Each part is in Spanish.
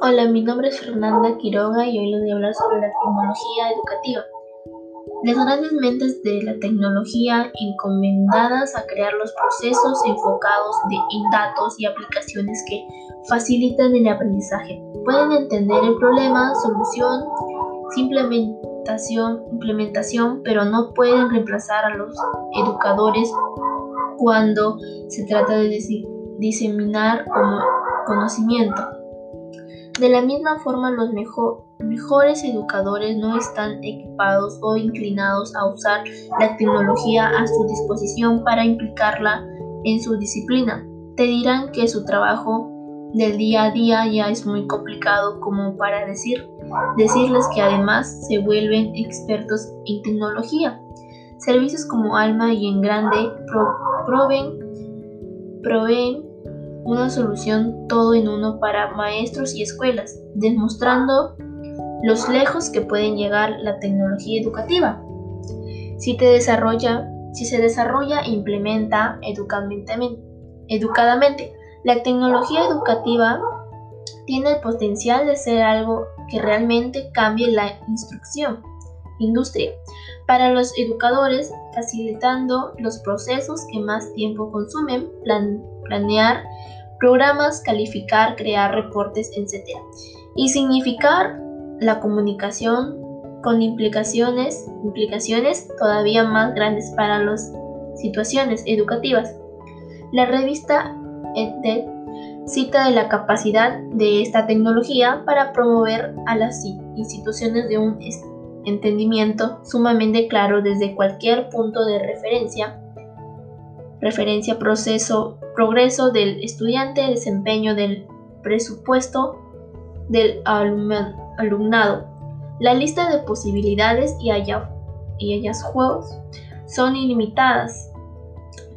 Hola, mi nombre es Fernanda Quiroga y hoy les voy a hablar sobre la tecnología educativa. Las grandes mentes de la tecnología encomendadas a crear los procesos enfocados en datos y aplicaciones que facilitan el aprendizaje. Pueden entender el problema, solución, implementación, implementación, pero no pueden reemplazar a los educadores cuando se trata de diseminar conocimiento. De la misma forma, los mejores educadores no están equipados o inclinados a usar la tecnología a su disposición para implicarla en su disciplina. Te dirán que su trabajo del día a día ya es muy complicado como para decir, decirles que además se vuelven expertos en tecnología. Servicios como Alma y En Grande proveen una solución todo en uno para maestros y escuelas, demostrando los lejos que pueden llegar la tecnología educativa. Si, desarrolla, si se desarrolla e implementa educadamente, la tecnología educativa tiene el potencial de ser algo que realmente cambie la instrucción, industria, para los educadores, facilitando los procesos que más tiempo consumen, planear programas, calificar, crear reportes, etc. Y significar la comunicación con implicaciones, implicaciones todavía más grandes para las situaciones educativas. La revista EdTech cita de la capacidad de esta tecnología para promover a las instituciones de un entendimiento sumamente claro desde cualquier punto de referencia referencia, proceso, progreso del estudiante, desempeño del presupuesto del alumnado. La lista de posibilidades y, y hallazgos son ilimitadas.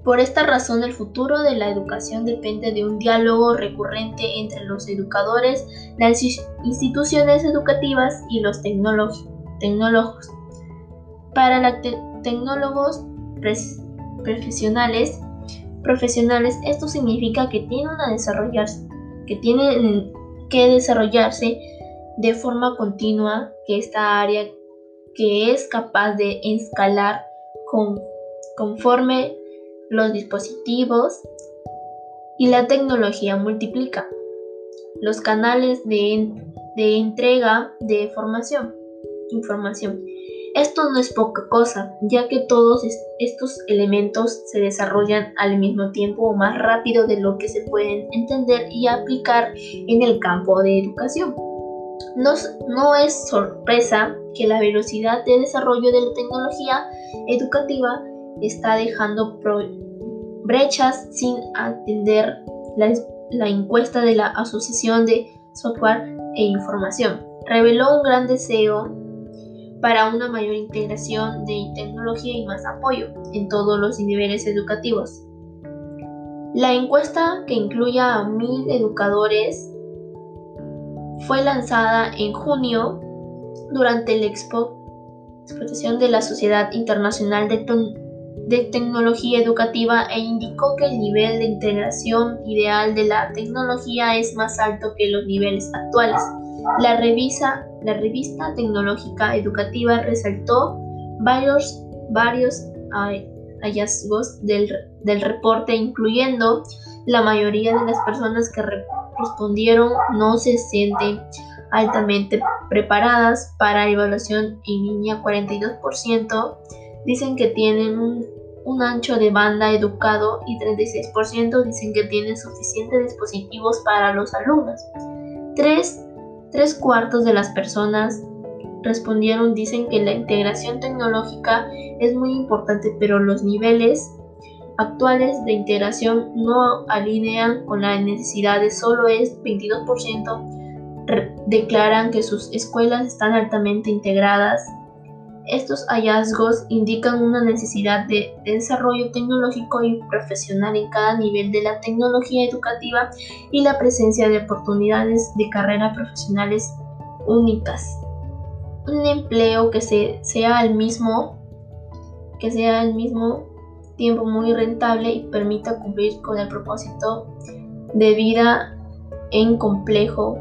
Por esta razón, el futuro de la educación depende de un diálogo recurrente entre los educadores, las instituciones educativas y los tecnólogos. Para los tecnólogos profesionales, profesionales, esto significa que tienen, a desarrollarse, que tienen que desarrollarse de forma continua, que esta área que es capaz de escalar con, conforme los dispositivos y la tecnología multiplica los canales de, de entrega de formación, información esto no es poca cosa, ya que todos estos elementos se desarrollan al mismo tiempo o más rápido de lo que se pueden entender y aplicar en el campo de educación. No, es sorpresa que la velocidad de desarrollo de la tecnología educativa está dejando brechas sin atender la encuesta de la Asociación de Software e Información. Reveló un gran deseo para una mayor integración de tecnología y más apoyo en todos los niveles educativos. La encuesta, que incluya a mil educadores, fue lanzada en junio durante la expo de la Sociedad Internacional de, de Tecnología Educativa e indicó que el nivel de integración ideal de la tecnología es más alto que los niveles actuales. La, revisa, la revista tecnológica educativa resaltó varios, varios hallazgos del, del reporte, incluyendo la mayoría de las personas que respondieron no se sienten altamente preparadas para evaluación en línea. 42% dicen que tienen un, un, ancho de banda educado y 36% dicen que tienen suficientes dispositivos para los alumnos. 3 Tres cuartos de las personas respondieron dicen que la integración tecnológica es muy importante, pero los niveles actuales de integración no alinean con las necesidades. Solo es 22% declaran que sus escuelas están altamente integradas estos hallazgos indican una necesidad de desarrollo tecnológico y profesional en cada nivel de la tecnología educativa y la presencia de oportunidades de carrera profesionales únicas. Un empleo que sea al mismo que sea al mismo tiempo muy rentable y permita cumplir con el propósito de vida en complejo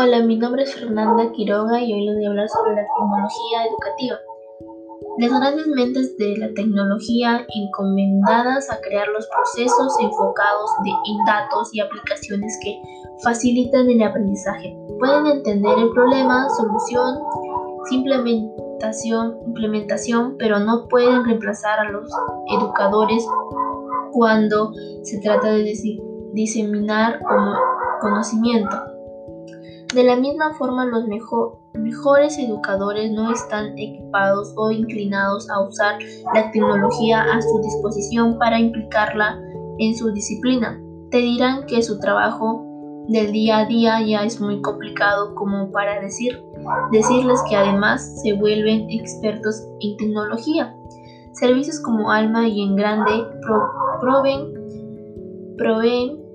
Hola, mi nombre es Fernanda Quiroga y hoy les voy a hablar sobre la tecnología educativa. Las grandes mentes de la tecnología encomendadas a crear los procesos enfocados en datos y aplicaciones que facilitan el aprendizaje. Pueden entender el problema, solución, implementación, implementación, pero no pueden reemplazar a los educadores cuando se trata de diseminar conocimiento. De la misma forma, los mejores educadores no están equipados o inclinados a usar la tecnología a su disposición para implicarla en su disciplina. Te dirán que su trabajo del día a día ya es muy complicado como para decir, decirles que además se vuelven expertos en tecnología. Servicios como Alma y En Grande proveen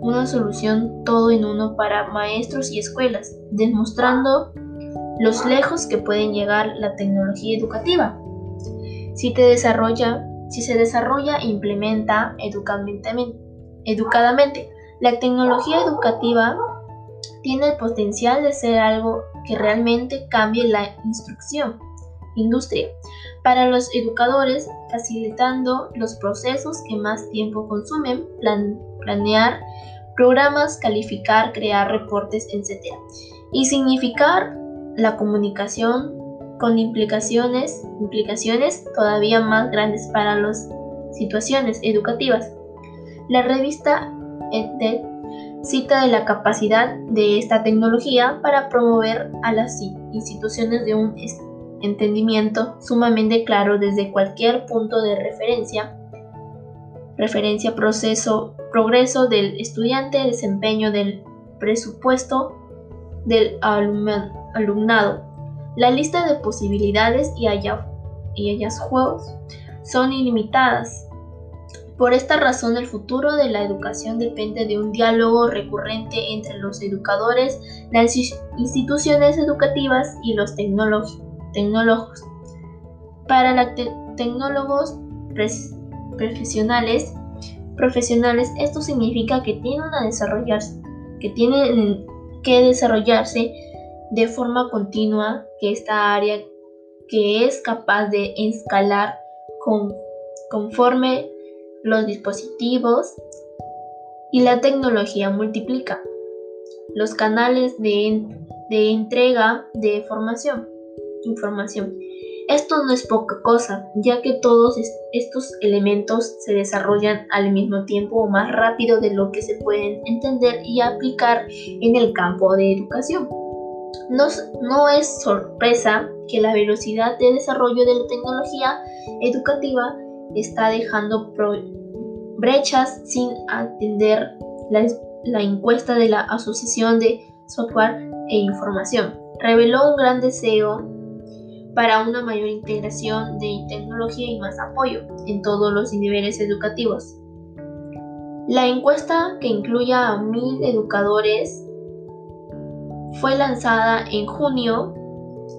una solución todo en uno para maestros y escuelas, demostrando los lejos que pueden llegar la tecnología educativa. Si, te desarrolla, si se desarrolla e implementa educadamente, la tecnología educativa tiene el potencial de ser algo que realmente cambie la instrucción, industria, para los educadores, facilitando los procesos que más tiempo consumen, planear programas, calificar, crear reportes, etc. Y significar la comunicación con implicaciones, implicaciones todavía más grandes para las situaciones educativas. La revista EdTech cita de la capacidad de esta tecnología para promover a las instituciones de un entendimiento sumamente claro desde cualquier punto de referencia referencia, proceso, progreso del estudiante, desempeño del presupuesto del alumnado. La lista de posibilidades y, hallazgos son ilimitadas. Por esta razón, el futuro de la educación depende de un diálogo recurrente entre los educadores, las instituciones educativas y los tecnólogos. Para los tecnólogos profesionales, profesionales, esto significa que tienen, a desarrollarse, que tienen que desarrollarse de forma continua, que esta área que es capaz de escalar con, conforme los dispositivos y la tecnología multiplica los canales de, de entrega de formación, información. Esto no es poca cosa, ya que todos estos elementos se desarrollan al mismo tiempo o más rápido de lo que se pueden entender y aplicar en el campo de educación. No, no es sorpresa que la velocidad de desarrollo de la tecnología educativa está dejando brechas sin atender la, la encuesta de la Asociación de Software e Información. Reveló un gran deseo para una mayor integración de tecnología y más apoyo en todos los niveles educativos. La encuesta, que incluya a mil educadores, fue lanzada en junio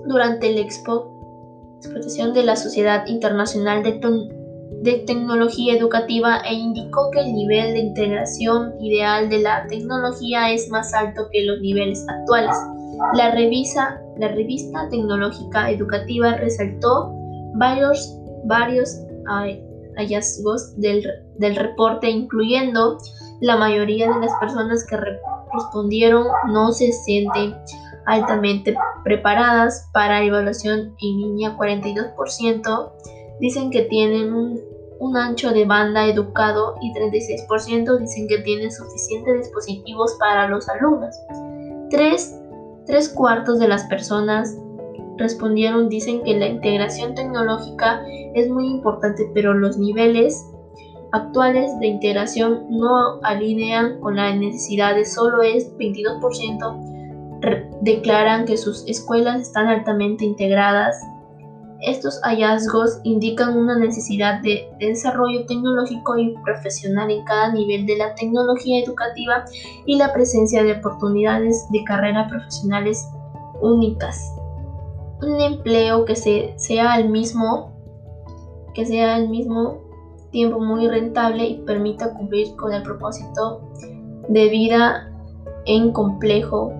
durante la expo de la Sociedad Internacional de, de Tecnología Educativa e indicó que el nivel de integración ideal de la tecnología es más alto que los niveles actuales. La, revisa, la revista tecnológica educativa resaltó varios, varios hallazgos del, del reporte, incluyendo la mayoría de las personas que respondieron no se sienten altamente preparadas para evaluación en línea, 42% dicen que tienen un, un, ancho de banda educado y 36% dicen que tienen suficientes dispositivos para los alumnos. 3 Tres cuartos de las personas respondieron dicen que la integración tecnológica es muy importante, pero los niveles actuales de integración no alinean con las necesidades. Solo es 22% declaran que sus escuelas están altamente integradas estos hallazgos indican una necesidad de, desarrollo tecnológico y profesional en cada nivel de la tecnología educativa y la presencia de oportunidades de carrera profesionales únicas. Un empleo que sea al mismo que sea al mismo tiempo muy rentable y permita cumplir con el propósito de vida en complejo